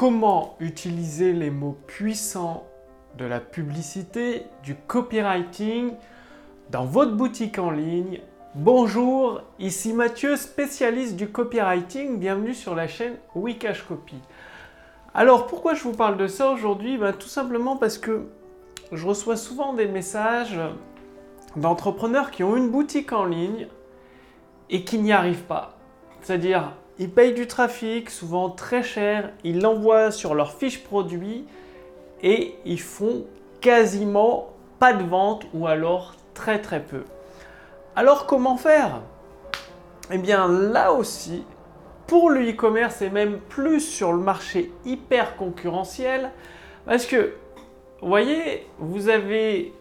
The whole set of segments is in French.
comment utiliser les mots puissants de la publicité, du copywriting dans votre boutique en ligne. Bonjour, ici Mathieu, spécialiste du copywriting. Bienvenue sur la chaîne Wikash Copy. Alors pourquoi je vous parle de ça aujourd'hui? Ben, Tout simplement parce que je reçois souvent des messages d'entrepreneurs qui ont une boutique en ligne et qui n'y arrivent pas. C'est-à-dire, ils payent du trafic, souvent très cher, ils l'envoient sur leur fiche produit et ils font quasiment pas de vente ou alors très très peu. Alors comment faire? Eh bien là aussi, pour le e-commerce et même plus sur le marché hyper concurrentiel, parce que, vous voyez, vous avez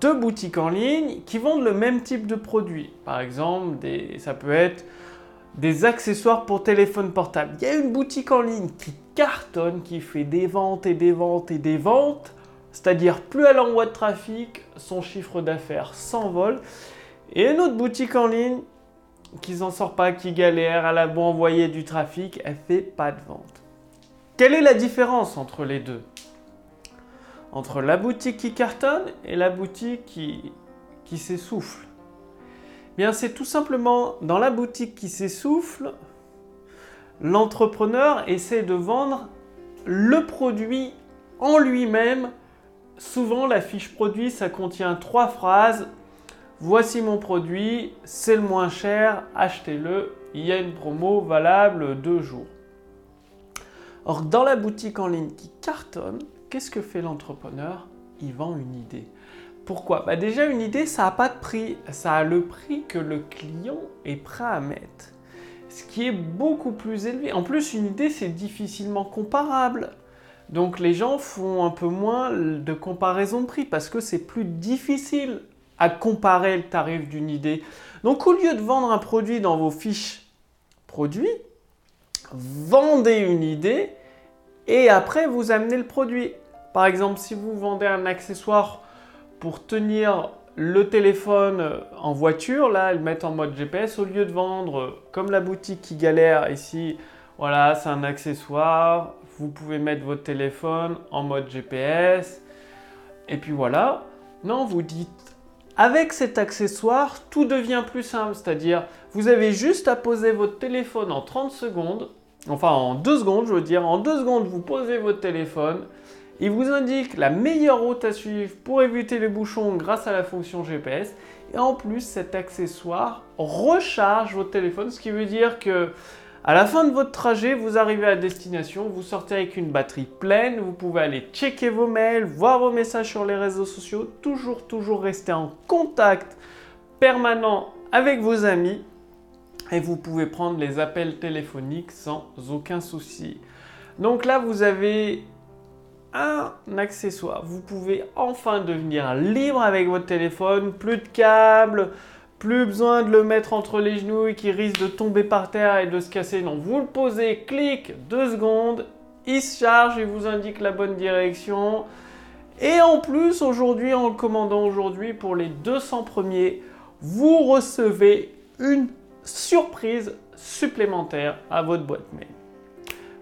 deux boutiques en ligne qui vendent le même type de produit. Par exemple, des, ça peut être des accessoires pour téléphone portable. Il y a une boutique en ligne qui cartonne, qui fait des ventes et des ventes et des ventes. C'est-à-dire, plus elle envoie de trafic, son chiffre d'affaires s'envole. Et une autre boutique en ligne qui s'en sort pas, qui galère, elle a beau envoyer du trafic, elle fait pas de vente. Quelle est la différence entre les deux? Entre la boutique qui cartonne et la boutique qui, qui s'essouffle. C'est tout simplement dans la boutique qui s'essouffle, l'entrepreneur essaie de vendre le produit en lui-même. Souvent, la fiche produit, ça contient trois phrases. Voici mon produit, c'est le moins cher, achetez-le, il y a une promo valable deux jours. Or, dans la boutique en ligne qui cartonne, qu'est-ce que fait l'entrepreneur? Il vend une idée. Pourquoi? Bah Déjà, une idée, ça n'a pas de prix. Ça a le prix que le client est prêt à mettre. Ce qui est beaucoup plus élevé. En plus, une idée, c'est difficilement comparable. Donc les gens font un peu moins de comparaison de prix parce que c'est plus difficile à comparer le tarif d'une idée. Donc au lieu de vendre un produit dans vos fiches produits, vendez une idée et après vous amenez le produit. Par exemple, si vous vendez un accessoire pour tenir le téléphone en voiture, là, ils mettent en mode GPS au lieu de vendre comme la boutique qui galère ici. Voilà, c'est un accessoire. Vous pouvez mettre votre téléphone en mode GPS. Et puis voilà. Non, vous dites avec cet accessoire, tout devient plus simple. C'est-à-dire, vous avez juste à poser votre téléphone en 30 secondes. Enfin, en 2 secondes, je veux dire. En 2 secondes, vous posez votre téléphone. Il vous indique la meilleure route à suivre pour éviter les bouchons grâce à la fonction GPS. Et en plus, cet accessoire recharge votre téléphone, ce qui veut dire que à la fin de votre trajet, vous arrivez à destination, vous sortez avec une batterie pleine, vous pouvez aller checker vos mails, voir vos messages sur les réseaux sociaux, toujours, toujours rester en contact permanent avec vos amis et vous pouvez prendre les appels téléphoniques sans aucun souci. Donc là, vous avez un accessoire. Vous pouvez enfin devenir libre avec votre téléphone, plus de câbles, plus besoin de le mettre entre les genoux et qui risque de tomber par terre et de se casser. Non, vous le posez, clic, deux secondes, il se charge et vous indique la bonne direction. Et en plus, aujourd'hui, en le commandant aujourd'hui pour les 200 premiers, vous recevez une surprise supplémentaire à votre boîte mail.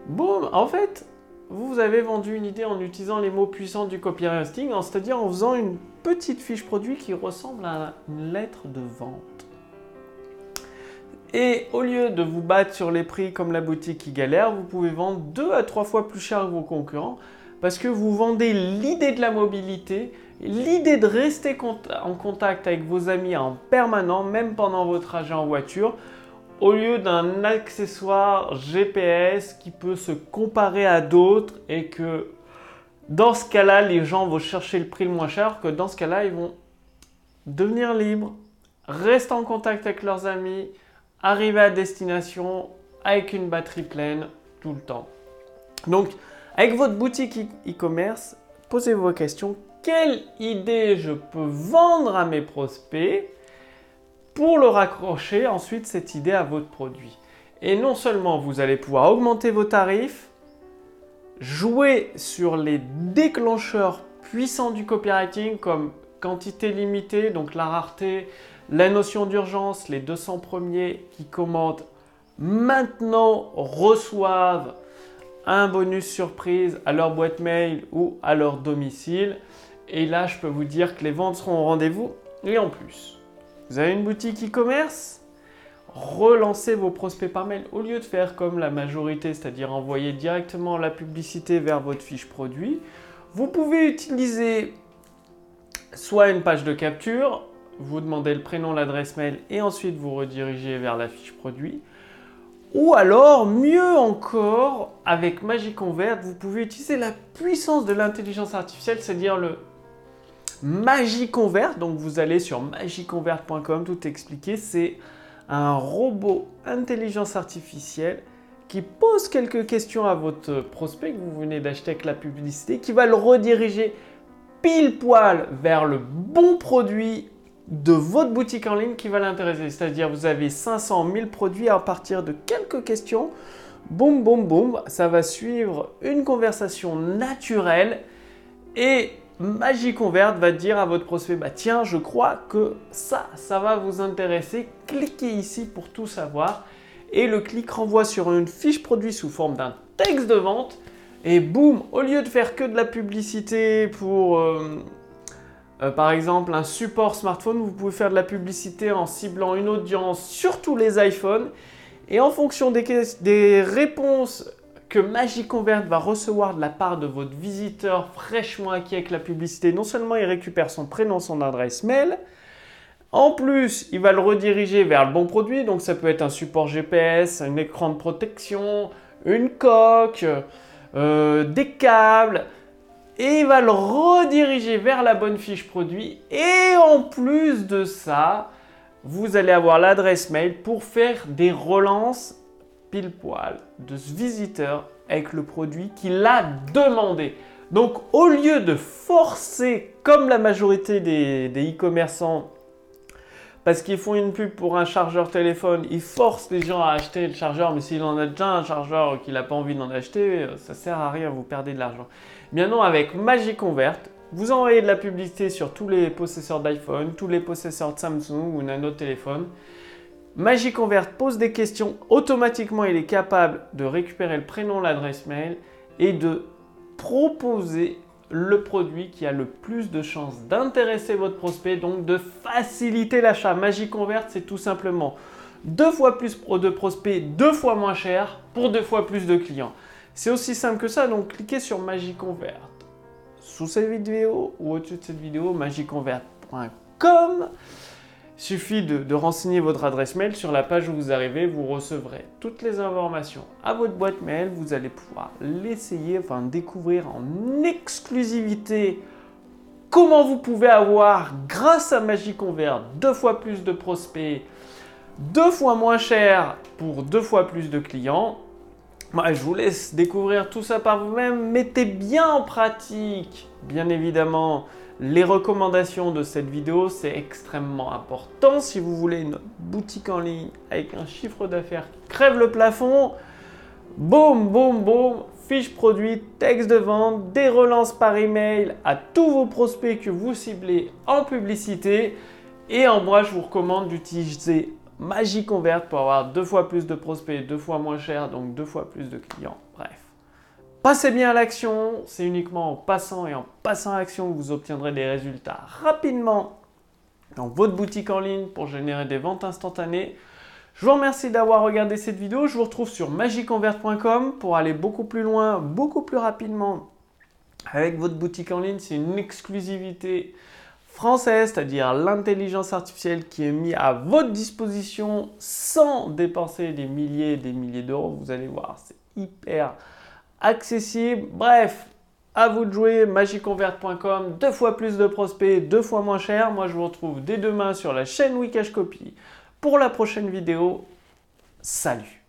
Boum, en fait, vous avez vendu une idée en utilisant les mots puissants du copywriting, c'est-à-dire en faisant une petite fiche produit qui ressemble à une lettre de vente. Et au lieu de vous battre sur les prix comme la boutique qui galère, vous pouvez vendre deux à trois fois plus cher que vos concurrents parce que vous vendez l'idée de la mobilité, l'idée de rester en contact avec vos amis en permanent, même pendant votre trajet en voiture au lieu d'un accessoire GPS qui peut se comparer à d'autres et que dans ce cas-là, les gens vont chercher le prix le moins cher, que dans ce cas-là, ils vont devenir libres, rester en contact avec leurs amis, arriver à destination avec une batterie pleine tout le temps. Donc, avec votre boutique e-commerce, posez vos questions. Quelle idée je peux vendre à mes prospects pour le raccrocher ensuite cette idée à votre produit. Et non seulement vous allez pouvoir augmenter vos tarifs, jouer sur les déclencheurs puissants du copywriting comme quantité limitée, donc la rareté, la notion d'urgence, les 200 premiers qui commandent maintenant reçoivent un bonus surprise à leur boîte mail ou à leur domicile. Et là, je peux vous dire que les ventes seront au rendez-vous. Et en plus, vous avez une boutique e-commerce? Relancez vos prospects par mail au lieu de faire comme la majorité, c'est-à-dire envoyer directement la publicité vers votre fiche produit. Vous pouvez utiliser soit une page de capture, vous demandez le prénom, l'adresse mail et ensuite vous redirigez vers la fiche produit. Ou alors, mieux encore, avec Magic Convert, vous pouvez utiliser la puissance de l'intelligence artificielle, c'est-à-dire le Magiconvert. Donc vous allez sur magiconvert.com, tout expliqué. C'est un robot intelligence artificielle qui pose quelques questions à votre prospect que vous venez d'acheter avec la publicité, qui va le rediriger pile poil vers le bon produit de votre boutique en ligne qui va l'intéresser. C'est-à-dire vous avez 500 000 produits à partir de quelques questions. Boum, boum, boum, ça va suivre une conversation naturelle et Magie Convert va dire à votre prospect, bah tiens, je crois que ça, ça va vous intéresser. Cliquez ici pour tout savoir. Et le clic renvoie sur une fiche produit sous forme d'un texte de vente. Et boum, au lieu de faire que de la publicité pour, euh, euh, par exemple, un support smartphone, vous pouvez faire de la publicité en ciblant une audience sur tous les iPhones. Et en fonction des, des réponses que MagiConvert va recevoir de la part de votre visiteur fraîchement acquis avec la publicité, non seulement il récupère son prénom, son adresse mail, en plus, il va le rediriger vers le bon produit. Donc, ça peut être un support GPS, un écran de protection, une coque, euh, des câbles. Et il va le rediriger vers la bonne fiche produit. Et en plus de ça, vous allez avoir l'adresse mail pour faire des relances pile poil de ce visiteur avec le produit qu'il a demandé. Donc au lieu de forcer, comme la majorité des e-commerçants, parce qu'ils font une pub pour un chargeur téléphone, ils forcent les gens à acheter le chargeur, mais s'il en a déjà un chargeur qu'il n'a pas envie d'en acheter, ça sert à rien, vous perdez de l'argent. Bien non, avec MagiConvert, vous envoyez de la publicité sur tous les possesseurs d'iPhone, tous les possesseurs de Samsung ou d'un autre téléphone. MagiConvert pose des questions, automatiquement il est capable de récupérer le prénom, l'adresse mail et de proposer le produit qui a le plus de chances d'intéresser votre prospect, donc de faciliter l'achat. MagiConvert, c'est tout simplement deux fois plus de prospects, deux fois moins cher pour deux fois plus de clients. C'est aussi simple que ça, donc cliquez sur MagiConvert sous cette vidéo ou au-dessus de cette vidéo, magiconvert.com. Suffit de, renseigner votre adresse mail sur la page où vous arrivez, vous recevrez toutes les informations à votre boîte mail, vous allez pouvoir l'essayer, enfin découvrir en exclusivité comment vous pouvez avoir, grâce à Magie Convert, deux fois plus de prospects, deux fois moins cher pour deux fois plus de clients. Moi, je vous laisse découvrir tout ça par vous-même. Mettez bien en pratique, bien évidemment, les recommandations de cette vidéo, c'est extrêmement important. Si vous voulez une boutique en ligne avec un chiffre d'affaires qui crève le plafond, boum, boum, boum, fiche produit, texte de vente, des relances par email à tous vos prospects que vous ciblez en publicité. Et en moi, je vous recommande d'utiliser MagiConvert pour avoir deux fois plus de prospects, deux fois moins cher, donc deux fois plus de clients. Bref. Passez bien à l'action, c'est uniquement en passant et en passant à l'action que vous obtiendrez des résultats rapidement dans votre boutique en ligne pour générer des ventes instantanées. Je vous remercie d'avoir regardé cette vidéo. Je vous retrouve sur magiconvert.com pour aller beaucoup plus loin, beaucoup plus rapidement avec votre boutique en ligne. C'est une exclusivité française, c'est-à-dire l'intelligence artificielle qui est mise à votre disposition sans dépenser des milliers et des milliers d'euros. Vous allez voir, c'est hyper accessible. Bref, à vous de jouer, magiconvert.com, deux fois plus de prospects, deux fois moins cher. Moi, je vous retrouve dès demain sur la chaîne Wikash Copy pour la prochaine vidéo. Salut